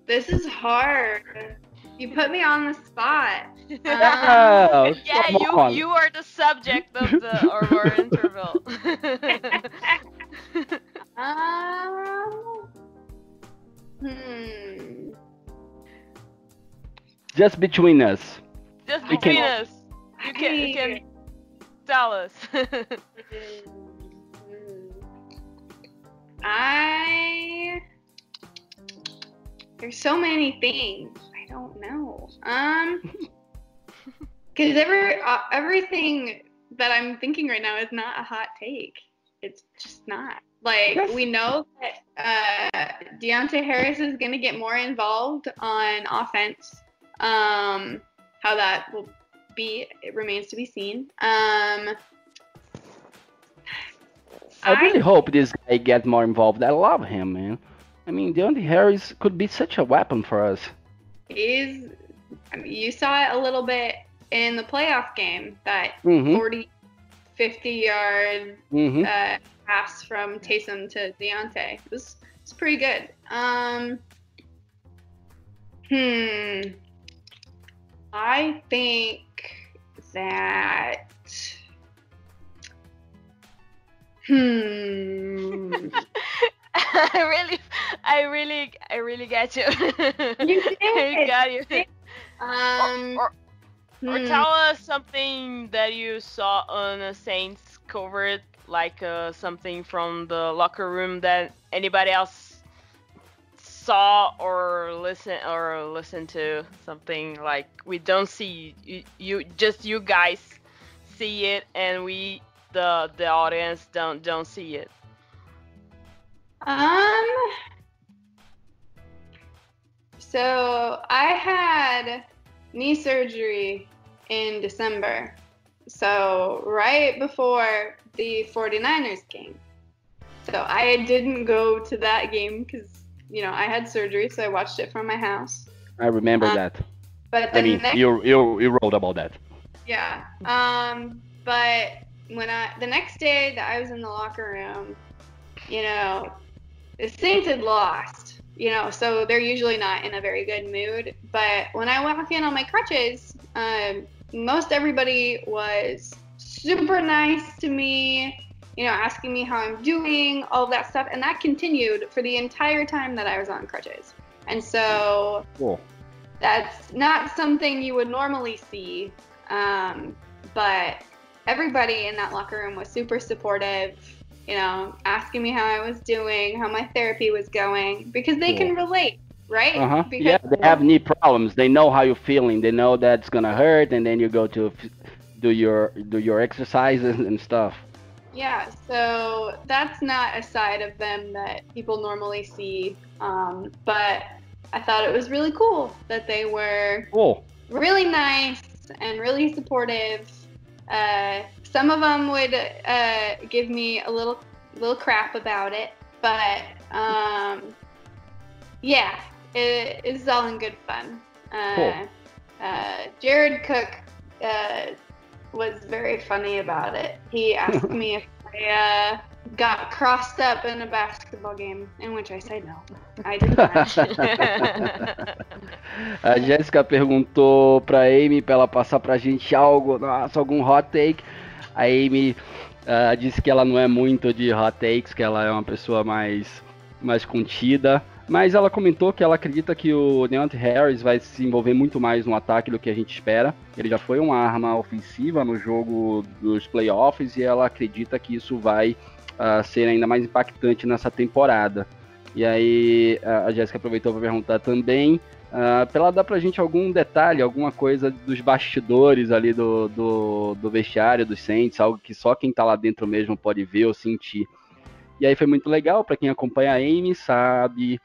This is hard. You put me on the spot. Um, Oh, yeah, you on. you are the subject of the of our interval. Um, hmm. Just between us. Just We can- between us, you can you can tell us. I. There's so many things. I don't know. Um. Because every uh, everything that I'm thinking right now is not a hot take. It's just not. Like Yes. we know that uh, Deonte Harris is going to get more involved on offense. Um, how that will be, it remains to be seen. Um, I really hope this guy gets more involved. I love him, man. I mean, Deonte Harris could be such a weapon for us. is I mean, you saw it a little bit in the playoff game that Mm-hmm. 40 50 yard Mm-hmm. uh, pass from Taysom to Deonte it was it's pretty good um hmm I think that hmm I really, I really, I really get you. You I did. got you. um Or, or hmm. tell us something that you saw on a Saints cover, like uh, something from the locker room that anybody else saw or listen or listen to. Something like we don't see. You, you just you guys see it, and we the the audience don't don't see it. Um. So I had knee surgery in December. So right before the 49ers game. So I didn't go to that game because, you know, I had surgery, so I watched it from my house. I remember Uh, that. But the I mean, next you you you wrote about that. Yeah. Um, but when I the next day that I was in the locker room, you know, the Saints had lost. You know, so they're usually not in a very good mood. But when I walk in on my crutches, um, most everybody was super nice to me. You know, asking me how I'm doing, all that stuff, and that continued for the entire time that I was on crutches. And so Cool. that's not something you would normally see. Um, but everybody in that locker room was super supportive, you know, asking me how I was doing, how my therapy was going, because they can relate, right? Uh huh. Because Yeah, they have knee problems. They know how you're feeling. They know that's gonna hurt, and then you go to do your do your exercises and stuff. Yeah, so that's not a side of them that people normally see. Um, but I thought it was really cool that they were Cool. really nice and really supportive. Uh, some of them would uh, give me a little little crap about it, but um, yeah, it, it's all in good fun. Uh, Cool. uh, Jared Cook uh, was very funny about it. He asked me if I uh, got crossed up in a basketball game, in which I said no. I did not. A Jéssica perguntou pra Amy pra ela passar pra gente algo, nossa, algum hot take. A Amy ah, disse que ela não é muito de hot takes, que ela é uma pessoa mais, mais contida. Mas ela comentou que ela acredita que o Deontay Harris vai se envolver muito mais no ataque do que a gente espera. Ele já foi uma arma ofensiva no jogo dos playoffs e ela acredita que isso vai uh, ser ainda mais impactante nessa temporada. E aí a Jéssica aproveitou para perguntar também uh, para ela dar pra gente algum detalhe, alguma coisa dos bastidores ali do, do, do vestiário dos Saints, algo que só quem tá lá dentro mesmo pode ver ou sentir. E aí foi muito legal, para quem acompanha a Amy sabe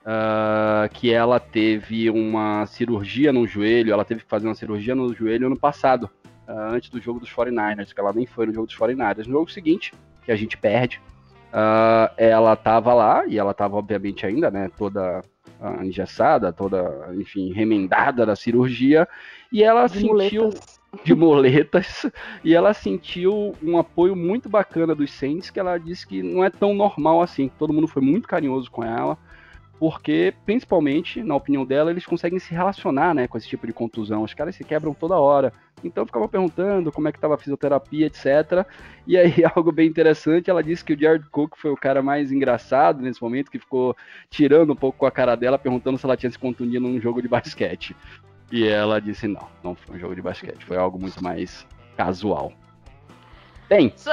uh, que ela teve uma cirurgia no joelho, ela teve que fazer uma cirurgia no joelho ano passado, uh, antes do jogo dos 49ers, que ela nem foi no jogo dos 49ers. No jogo seguinte, que a gente perde, uh, ela tava lá, e ela tava obviamente ainda, né, toda engessada, toda, enfim, remendada da cirurgia, e ela de sentiu... Muletas. De moletas, e ela sentiu um apoio muito bacana dos Saints, que ela disse que não é tão normal assim. Todo mundo foi muito carinhoso com ela porque, principalmente, na opinião dela, eles conseguem se relacionar né, com esse tipo de contusão. Os caras se quebram toda hora. Então eu ficava perguntando como é que estava a fisioterapia, etc. E aí, algo bem interessante, ela disse que o Jared Cook foi o cara mais engraçado nesse momento, que ficou tirando um pouco com a cara dela, perguntando se ela tinha se contundido num jogo de basquete. E ela disse não, não foi um jogo de basquete, foi algo muito mais casual. Bem. So,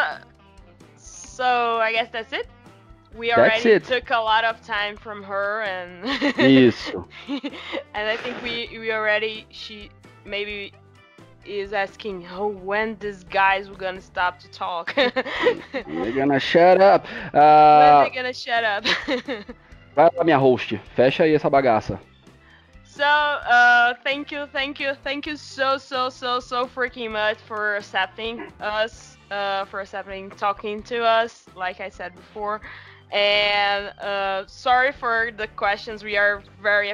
so I guess that's it. We already took a lot of time from her and Isso. and I think we we already she maybe is asking oh when these guys were gonna stop to talk. They're gonna shut up. Uh, when they gonna shut up. vai lá minha host, fecha aí essa bagaça. So, uh, thank you, thank you, thank you so, so, so, so freaking much for accepting us, uh, for accepting talking to us, like I said before. And uh, sorry for the questions. We are very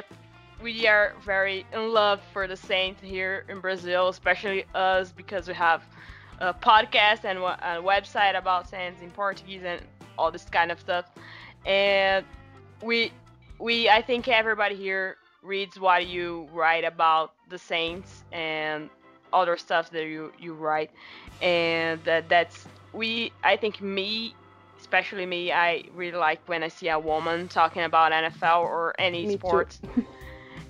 we are very in love for the Saints here in Brazil, especially us because we have a podcast and a website about Saints in Portuguese and all this kind of stuff. And we we I think everybody here reads what you write about the Saints and other stuff that you you write, and that that's we I think me especially me, I really like when I see a woman talking about NFL or any me sports.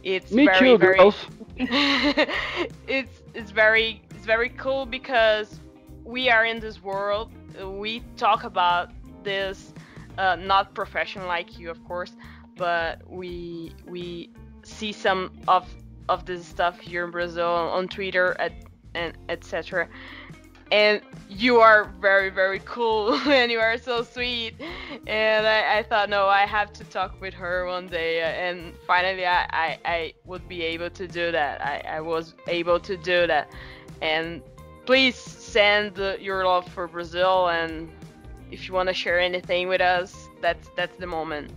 It's me very, too, very, girls. it's it's very it's very cool because we are in this world. We talk about this, uh, not professional like you, of course, but we we see some of of this stuff here in Brazil on Twitter at, and etc and you are very very cool and you are so sweet. And I, I, thought no i have to talk with her one day. And finally i, I, I would be able to do that. I, I was able to do that. And please send your love for brazil. And if you want to share anything with us that's that's the moment.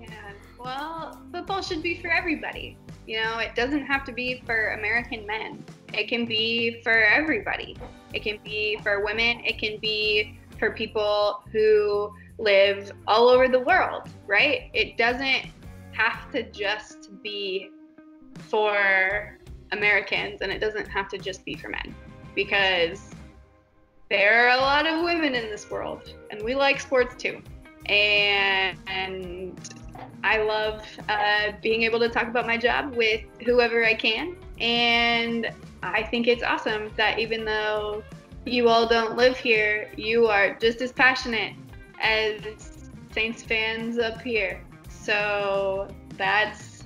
Yeah well football should be for everybody. You know it doesn't have to be for american men it can be for everybody. It can be for women. It can be for people who live all over the world, right? It doesn't have to just be for Americans and it doesn't have to just be for men because there are a lot of women in this world and we like sports too. And, I love uh, being able to talk about my job with whoever I can. And I think it's awesome that even though you all don't live here, you are just as passionate as Saints fans up here. So that's,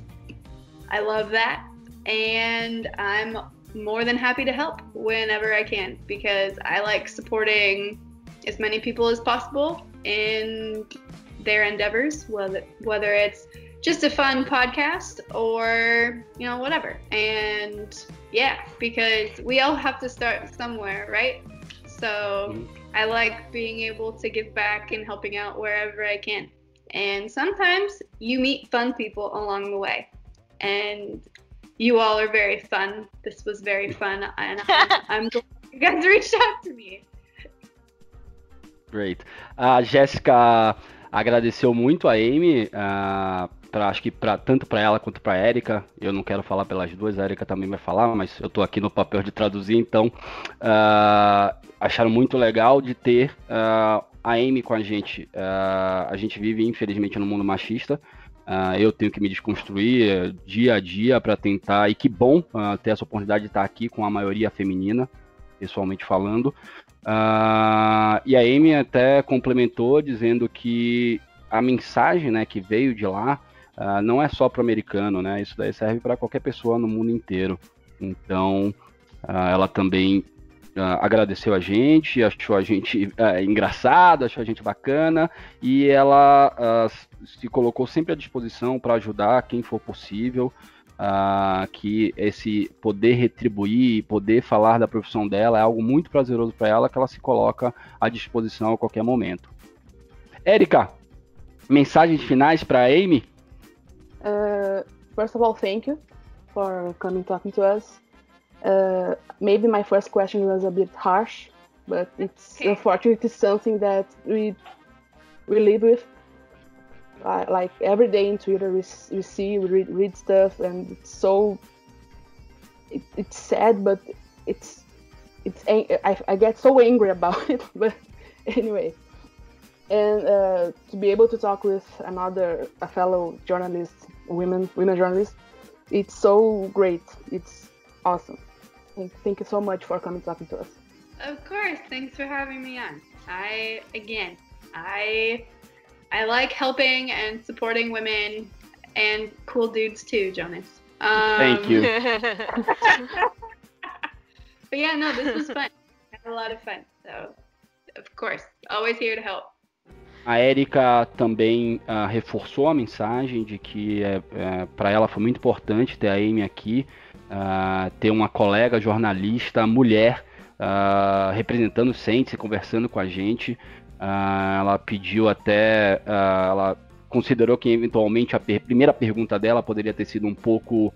I love that. And I'm more than happy to help whenever I can because I like supporting as many people as possible in their endeavors, whether, whether it's just a fun podcast or, you know, whatever. And yeah, because we all have to start somewhere, right? So mm-hmm. I like being able to give back and helping out wherever I can. And sometimes you meet fun people along the way. And you all are very fun. This was very fun. And I'm, I'm glad you guys reached out to me. Great. A uh, Jéssica agradeceu muito a Amie. Uh, pra, acho que pra, tanto para ela quanto para Érica. Eu não quero falar pelas duas, a Érica também vai falar, mas eu estou aqui no papel de traduzir, então uh, acharam muito legal de ter uh, a Amy com a gente. Uh, a gente vive, infelizmente, no mundo machista, Uh, eu tenho que me desconstruir uh, dia a dia para tentar, e que bom uh, ter essa oportunidade de estar aqui com a maioria feminina, pessoalmente falando. e a Amy até complementou dizendo que a mensagem né, que veio de lá não é só para o americano, né? Isso daí serve para qualquer pessoa no mundo inteiro. Então, ela também uh, agradeceu a gente, achou a gente uh, engraçado, achou a gente bacana e ela uh, se colocou sempre à disposição para ajudar quem for possível. que esse poder retribuir, poder falar da profissão dela é algo muito prazeroso para ela, que ela se coloca à disposição a qualquer momento. Érica, mensagens finais para Amy? Uh, first of all, thank you for coming talking to us. Uh, maybe my first question was a bit harsh, but it's unfortunately something that we we live with. Uh, like every day in Twitter, we, we see, we read, read stuff, and it's so it, it's sad, but it's it's I, I get so angry about it. But anyway, and uh, to be able to talk with another a fellow journalist, women women journalist, it's so great. It's awesome. Thank you so much for coming talking to us. Of course. Thanks for having me on. I again, I I like helping and supporting women and cool dudes too, Jonas. Um, Thank you. but yeah, no, this was fun. I had a lot of fun. So, of course, always here to help. A Érica também uh, reforçou a mensagem de que é, é, para ela foi muito importante ter a Amy aqui, uh, ter uma colega jornalista mulher uh, representando o Saints e conversando com a gente. Ela pediu até, ela considerou que eventualmente a per primeira pergunta dela poderia ter sido um pouco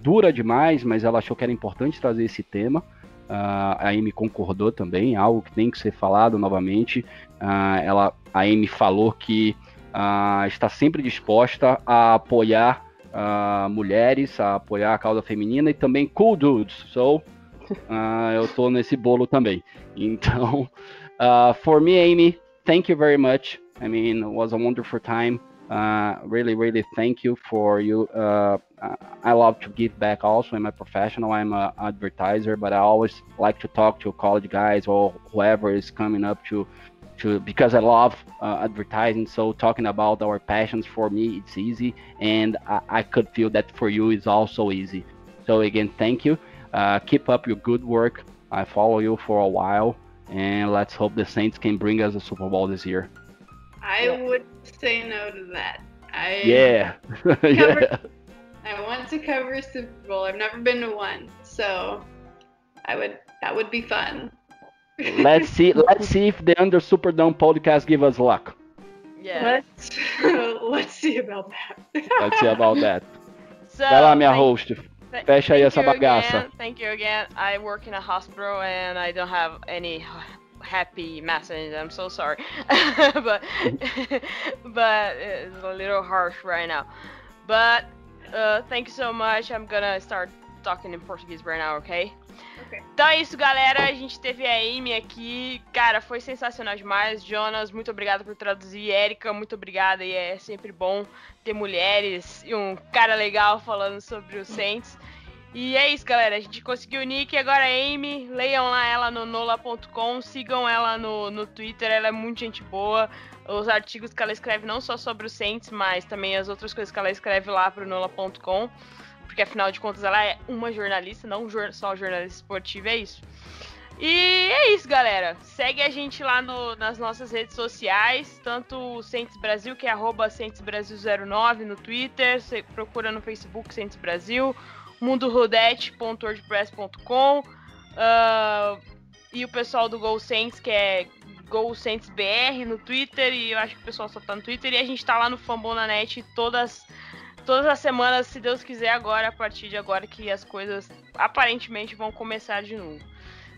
dura demais, mas ela achou que era importante trazer esse tema. A Amy concordou também, algo que tem que ser falado novamente. Uh, ela, a Amy falou que uh, está sempre disposta a apoiar uh, mulheres, a apoiar a causa feminina e também cool dudes. So, eu tô nesse bolo também. Então, for me, Amy, thank you very much. I mean, it was a wonderful time. Uh, really, really thank you for you. Uh, I love to give back also in my professional. I'm an advertiser, but I always like to talk to college guys or whoever is coming up to to because I love uh, advertising. So talking about our passions for me, it's easy, and I, I, could feel that for you is also easy. So again, thank you. Uh, keep up your good work. I follow you for a while, and let's hope the Saints can bring us a Super Bowl this year. I yeah. would say no to that. I yeah. cover, yeah. I want to cover Super Bowl. I've never been to one, so I would that would be fun let's see. Let's see if the Under Superdome podcast give us luck. Yeah. Let's let's see about that. let's see about that. So, Vai lá, minha host. Fecha aí essa bagaça. Again, thank you again. I work in a hospital and I don't have any happy message. I'm so sorry, but but it's a little harsh right now. But uh, thank you so much. I'm gonna start talking in Portuguese right now, okay? Então é isso, galera. A gente teve a Amy aqui. Cara, foi sensacional demais. Jonas, muito obrigado por traduzir. Érica, muito obrigada. E é sempre bom ter mulheres e um cara legal falando sobre os Saints. E é isso, galera. A gente conseguiu o nick. Agora a Amy. Leiam lá ela no nola.com. Sigam ela no, no Twitter. Ela é muito gente boa. Os artigos que ela escreve não só sobre os Saints, mas também as outras coisas que ela escreve lá pro nola.com porque afinal de contas ela é uma jornalista, não só jornalista esportiva, é isso. E é isso, galera. Segue a gente lá no, nas nossas redes sociais, tanto o Centes Brasil, que é arroba Brasil09 no Twitter, você procura no Facebook Centes Brasil, mundorodete.wordpress.com uh, e o pessoal do Go que é GoSentsBR no Twitter, e eu acho que o pessoal só tá no Twitter, e a gente tá lá no Fambonanet todas todas as semanas, se Deus quiser, agora, a partir de agora que as coisas aparentemente vão começar de novo.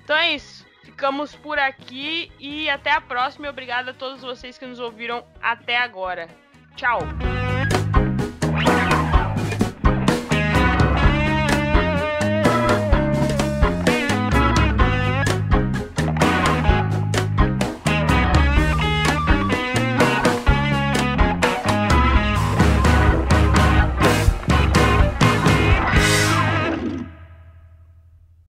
Então é isso. Ficamos por aqui e até a próxima. E obrigado a todos vocês que nos ouviram até agora. Tchau!